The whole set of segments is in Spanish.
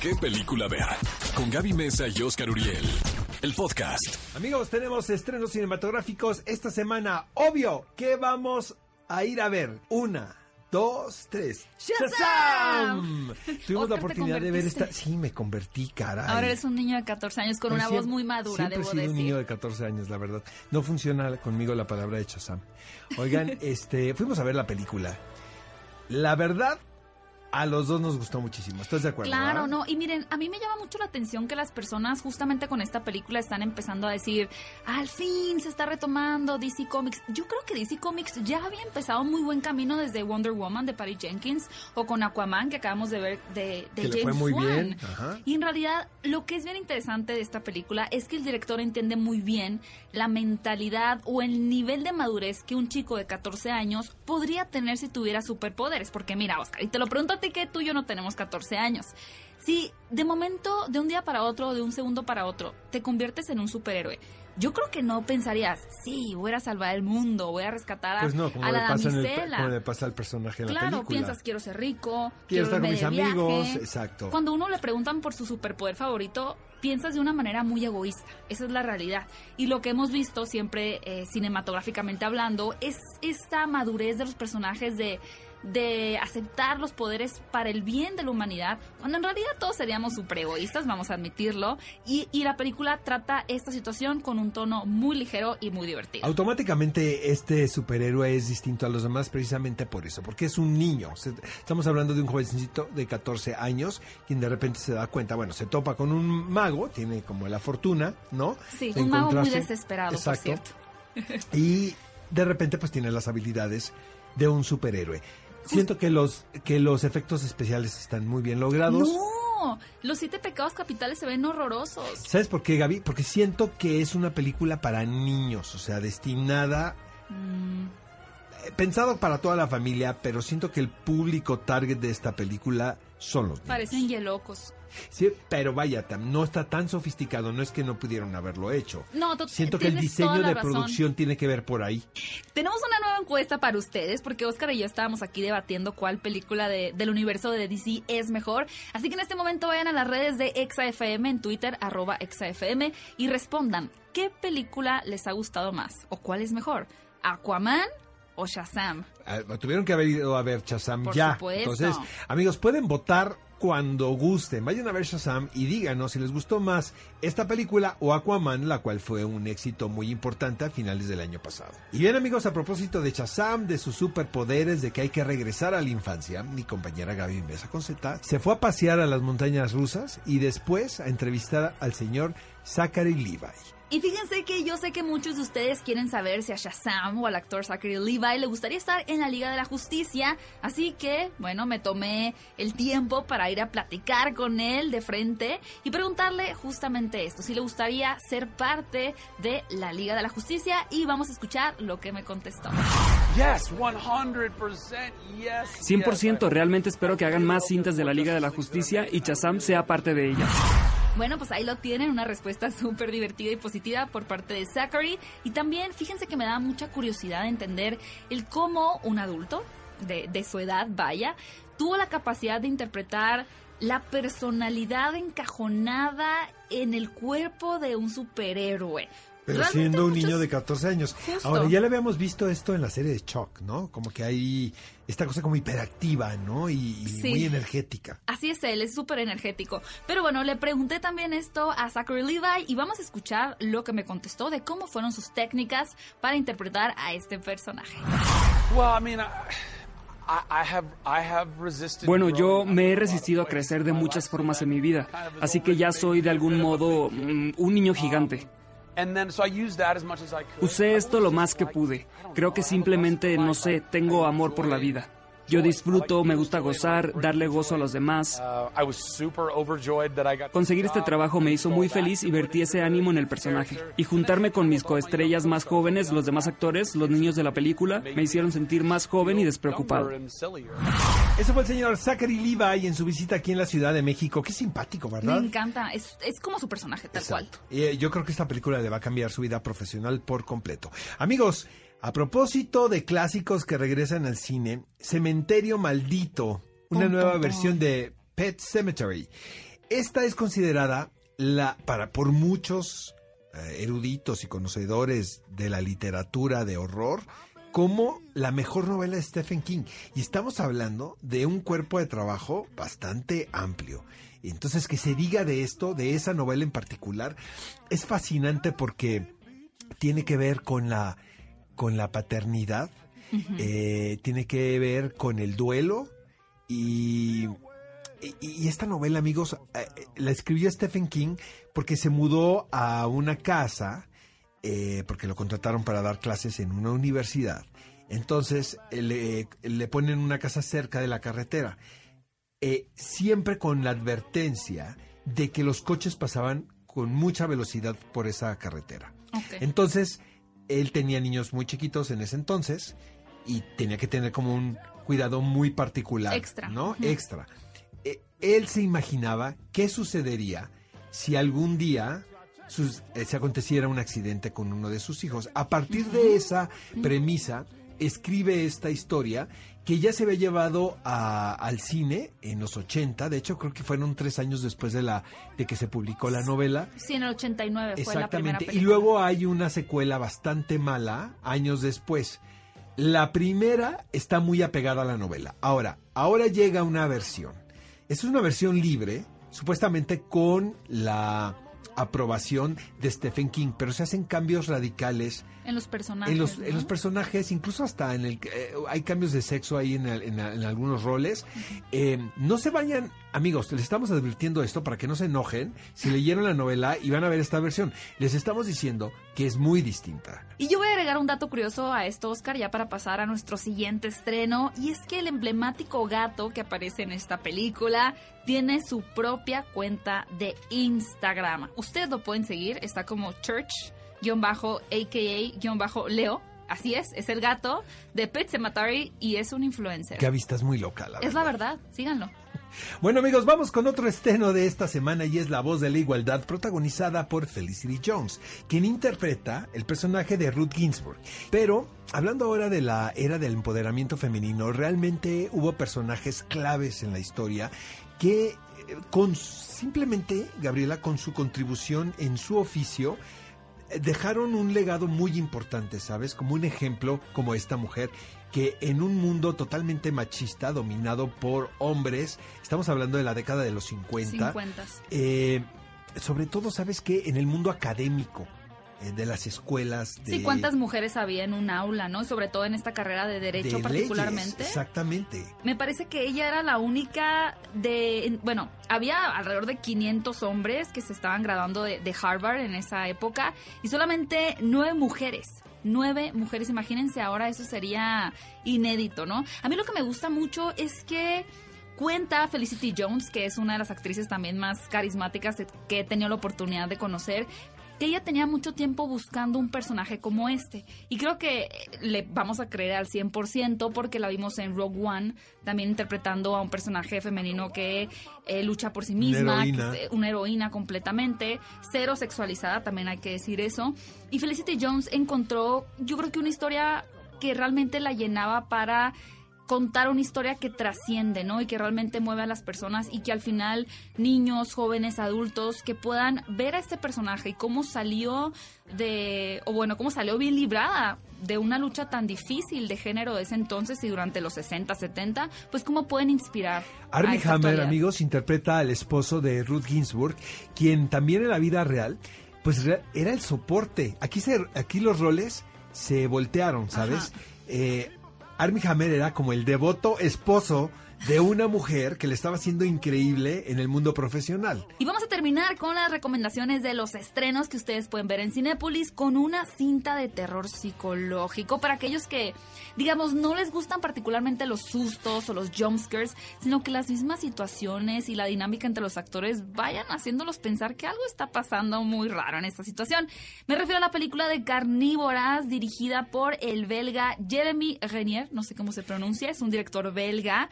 qué película ver. Con Gaby Mesa y Oscar Uriel. El podcast. Amigos, tenemos estrenos cinematográficos esta semana. Obvio, ¿qué vamos a ir a ver? Una, dos, tres. ¡Shazam! Tuvimos la Oscar, ¿te oportunidad de ver esta. Sí, me convertí, caray. Ahora eres un niño de 14 años con Pero una voz muy madura, siempre debo he sido decir. un niño de 14 años, la verdad. No funciona conmigo la palabra de Shazam. Oigan, este, fuimos a ver la película. La verdad, a los dos nos gustó muchísimo. ¿Estás de acuerdo? Claro, verdad? no. Y miren, a mí me llama mucho la atención que las personas justamente con esta película están empezando a decir, al fin se está retomando DC Comics. Yo creo que DC Comics ya había empezado un muy buen camino desde Wonder Woman de Patty Jenkins o con Aquaman que acabamos de ver de, de Que le James fue muy bien. Ajá. Y en realidad lo que es bien interesante de esta película es que el director entiende muy bien la mentalidad o el nivel de madurez que un chico de 14 años podría tener si tuviera superpoderes. Porque mira, Oscar, y te lo pregunto a ti que tú y yo no tenemos 14 años. Si de momento, de un día para otro, de un segundo para otro, te conviertes en un superhéroe, yo creo que no pensarías, sí, voy a salvar el mundo, voy a rescatar a, Pues no, como a le, la pasa en el, damisela. como le pasa al personaje en la Claro, película. piensas, quiero ser rico, Quiero estar con mis viaje. amigos, exacto. Cuando uno le preguntan por su superpoder favorito, piensas de una manera muy egoísta. Esa es la realidad. Y lo que hemos visto siempre eh, cinematográficamente hablando es esta madurez de los personajes de de aceptar los poderes para el bien de la humanidad, cuando en realidad todos seríamos super egoístas, vamos a admitirlo, y, y la película trata esta situación con un tono muy ligero y muy divertido. Automáticamente este superhéroe es distinto a los demás precisamente por eso, porque es un niño. Estamos hablando de un jovencito de 14 años quien de repente se da cuenta, bueno, se topa con un mago, tiene como la fortuna, ¿no? Sí, De un mago muy desesperado, por Exacto. cierto. Y de repente pues tiene las habilidades de un superhéroe. Siento que los que los efectos especiales están muy bien logrados. No, los siete pecados capitales se ven horrorosos. ¿Sabes por qué, Gaby? Porque siento que es una película para niños, o sea, destinada Mm, pensado para toda la familia, pero siento que el público target de esta película son los niños. parecen hielocos. Sí, pero vaya, no está tan sofisticado, no es que no pudieron haberlo hecho. No, to- Siento que el diseño de razón. producción tiene que ver por ahí. Tenemos una nueva encuesta para ustedes, porque Oscar y yo estábamos aquí debatiendo cuál película de- del universo de DC es mejor. Así que en este momento vayan a las redes de ExaFM en Twitter, arroba ExaFM, y respondan qué película les ha gustado más o cuál es mejor, Aquaman o Shazam. Ah, Tuvieron que haber ido a ver Shazam Por ya. supuesto. Entonces, amigos, pueden votar cuando gusten. Vayan a ver Shazam y díganos si les gustó más esta película o Aquaman, la cual fue un éxito muy importante a finales del año pasado. Y bien, amigos, a propósito de Shazam, de sus superpoderes, de que hay que regresar a la infancia, mi compañera Gaby Mesa Conceta se fue a pasear a las montañas rusas y después a entrevistar al señor Zachary Levi. Y fíjense que yo sé que muchos de ustedes quieren saber si a Shazam o al actor Zachary Levi le gustaría estar en la Liga de la Justicia, así que, bueno, me tomé el tiempo para ir a platicar con él de frente y preguntarle justamente esto, si le gustaría ser parte de la Liga de la Justicia y vamos a escuchar lo que me contestó. Yes, 100% yes. 100% realmente espero que hagan más cintas de la Liga de la Justicia y Chazam sea parte de ellas. Bueno, pues ahí lo tienen, una respuesta súper divertida y positiva por parte de Zachary. Y también, fíjense que me da mucha curiosidad de entender el cómo un adulto, de, de su edad, vaya, tuvo la capacidad de interpretar la personalidad encajonada en el cuerpo de un superhéroe. Pero Realmente siendo un muchos- niño de 14 años. Justo. Ahora, ya le habíamos visto esto en la serie de Chuck, ¿no? Como que hay esta cosa como hiperactiva, ¿no? Y, y Sí. muy energética. Así es él, es súper energético. Pero bueno, le pregunté también esto a Zachary Levi y vamos a escuchar lo que me contestó de cómo fueron sus técnicas para interpretar a este personaje. Well, I mean, I, I, I have, I have resisted. Bueno, yo me he resistido a crecer in de my muchas life, formas so en mi vida, así que ya soy de algún modo mm, un niño gigante. And then, so I used that as much as I could. Usé esto lo más que pude. Creo que simplemente, no sé, tengo amor por la vida. Yo disfruto, me gusta gozar, darle gozo a los demás. Uh, Conseguir este trabajo me hizo muy feliz y vertí ese ánimo en el personaje. Y juntarme con mis coestrellas más jóvenes, los demás actores, los niños de la película, me hicieron sentir más joven y despreocupado. Ese fue el señor Zachary Levi en su visita aquí en la Ciudad de México. Qué simpático, Me ¿verdad? encanta, es, es como su personaje, tal cual. Exacto. Eh, yo creo que esta película le va a cambiar su vida profesional por completo. Amigos, a propósito de clásicos que regresan al cine, Cementerio Maldito, una Pum, nueva pum, pum. versión de Pet Cemetery. esta es considerada la para por muchos eh, eruditos y conocedores de la literatura de horror como la mejor novela de Stephen King. Y estamos hablando de un cuerpo de trabajo bastante amplio. Entonces, que se diga de esto, de esa novela en particular, es fascinante porque tiene que ver con la, con la paternidad, eh, tiene que ver con el duelo y, y, y esta novela, amigos, eh, la escribió Stephen King porque se mudó a una casa, eh, porque lo contrataron para dar clases en una universidad. Entonces eh, le, le ponen una casa cerca de la carretera, eh, siempre con la advertencia de que los coches pasaban con mucha velocidad por esa carretera. Entonces, él tenía niños muy chiquitos en ese entonces y tenía que tener como un cuidado muy particular. Extra. ¿No? Extra. Eh, él se imaginaba qué sucedería si algún día sus- eh, se aconteciera un accidente con uno de sus hijos. A partir de esa premisa, escribe esta historia que ya se había llevado a- al cine en los 80. De hecho, creo que fueron tres años después de, la, de que se publicó la novela. Sí, en el 89 fue la primera Exactamente. Y luego hay una secuela bastante mala años después. La primera está muy apegada a la novela. Ahora, ahora llega una versión. Es una versión libre, supuestamente con la aprobación de Stephen King, pero se hacen cambios radicales En los personajes. en los, ¿no? en los personajes, incluso hasta en el eh, hay cambios de sexo ahí en, el- en- en algunos roles. Eh, no se vayan, amigos, les estamos advirtiendo esto para que no se enojen si leyeron la novela y van a ver esta versión. Les estamos diciendo que es muy distinta. Y yo voy a agregar un dato curioso a esto, Oscar, ya para pasar a nuestro siguiente estreno. Y es que el emblemático gato que aparece en esta película tiene su propia cuenta de Instagram. Ustedes lo pueden seguir, está como Church-AKA-Leo. Así es, es el gato de Pet Cemetery y es un influencer. Gaby, estás muy loca, la Es la verdad. verdad, síganlo. Bueno amigos, vamos con otro estreno de esta semana y es La Voz de la Igualdad protagonizada por Felicity Jones, quien interpreta el personaje de Ruth Ginsburg. Pero, hablando ahora de la era del empoderamiento femenino, realmente hubo personajes claves en la historia que eh, con simplemente, Gabriela, con su contribución en su oficio, eh, dejaron un legado muy importante, ¿sabes? Como un ejemplo como esta mujer que en un mundo totalmente machista, dominado por hombres, estamos hablando de la década de los 50, 50. eh, sobre todo, ¿sabes qué? En el mundo académico, eh, de las escuelas. De, Sí, ¿cuántas mujeres había en un aula, no? Sobre todo en esta carrera de de derecho leyes, particularmente. Exactamente. Me parece que ella era la única de... en- Bueno, había alrededor de 500 hombres que se estaban graduando de, de Harvard en esa época y solamente nueve mujeres. Nueve mujeres, imagínense ahora, eso sería inédito, ¿no? A mí lo que me gusta mucho es que cuenta Felicity Jones, que es una de las actrices también más carismáticas que he tenido la oportunidad de conocer, que ella tenía mucho tiempo buscando un personaje como este. Y creo que le vamos a creer al 100% porque la vimos en Rogue One, también interpretando a un personaje femenino que eh, lucha por sí misma, que heroína. es, eh, una heroína completamente, cero sexualizada, también hay que decir eso. Y Felicity Jones encontró, yo creo que una historia que realmente la llenaba para contar una historia que trasciende, ¿no? Y que realmente mueve a las personas y que al final niños, jóvenes, adultos que puedan ver a este personaje y cómo salió de, o bueno, cómo salió bien librada de una lucha tan difícil de género de ese entonces y durante los 60, 70, pues cómo pueden inspirar. Armie Hammer, actualidad. amigos, interpreta al esposo de Ruth Ginsburg, quien también en la vida real, pues era el soporte. Aquí, se, aquí los roles se voltearon, ¿sabes? Eh, Armie Hammer era como el devoto esposo de una mujer que le estaba haciendo increíble en el mundo profesional. Y vamos a terminar con las recomendaciones de los estrenos que ustedes pueden ver en Cinépolis con una cinta de terror psicológico para aquellos que, digamos, no les gustan particularmente los sustos o los jumpscares, sino que las mismas situaciones y la dinámica entre los actores vayan haciéndolos pensar que algo está pasando muy raro en esta situación. Me refiero a la película de Carnívoras dirigida por el belga Jeremy Renier, no sé cómo se pronuncia, es un director belga.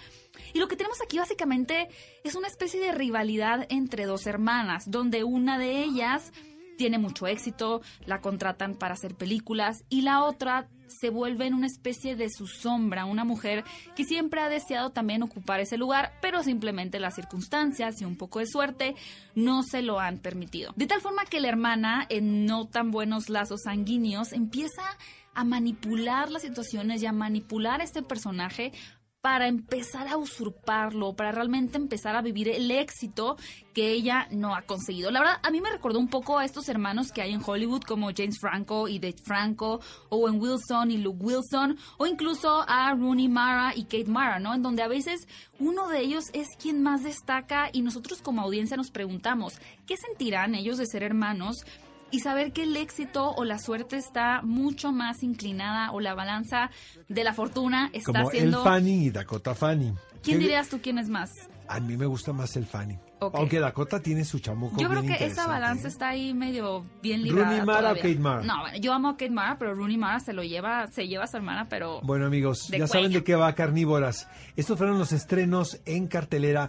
Y lo que tenemos aquí básicamente es una especie de rivalidad entre dos hermanas, donde una de ellas tiene mucho éxito, la contratan para hacer películas y la otra se vuelve en una especie de su sombra, una mujer que siempre ha deseado también ocupar ese lugar, pero simplemente las circunstancias y un poco de suerte no se lo han permitido. De tal forma que la hermana, en no tan buenos lazos sanguíneos, empieza a manipular las situaciones y a manipular este personaje para empezar a usurparlo, para realmente empezar a vivir el éxito que ella no ha conseguido. La verdad, a mí me recordó un poco a estos hermanos que hay en Hollywood como James Franco y Dave Franco, Owen Wilson y Luke Wilson, o incluso a Rooney Mara y Kate Mara, ¿no? En donde a veces uno de ellos es quien más destaca y nosotros como audiencia nos preguntamos, ¿qué sentirán ellos de ser hermanos? Y saber que el éxito o la suerte está mucho más inclinada o la balanza de la fortuna está Como siendo... el Fanning y Dakota Fanning. ¿Quién ¿Qué- dirías tú quién es más? A mí me gusta más el. Ok. Aunque Dakota tiene su chamuco Yo creo bien que esa balanza ¿eh? está ahí medio bien librada. ¿Rooney Mara o. Kate Mara? No, yo amo a Kate Mara, pero Rooney Mara se lo lleva, se lleva a su hermana, pero Bueno amigos, ya saben de qué va Carnívoras. Estos fueron los estrenos en cartelera.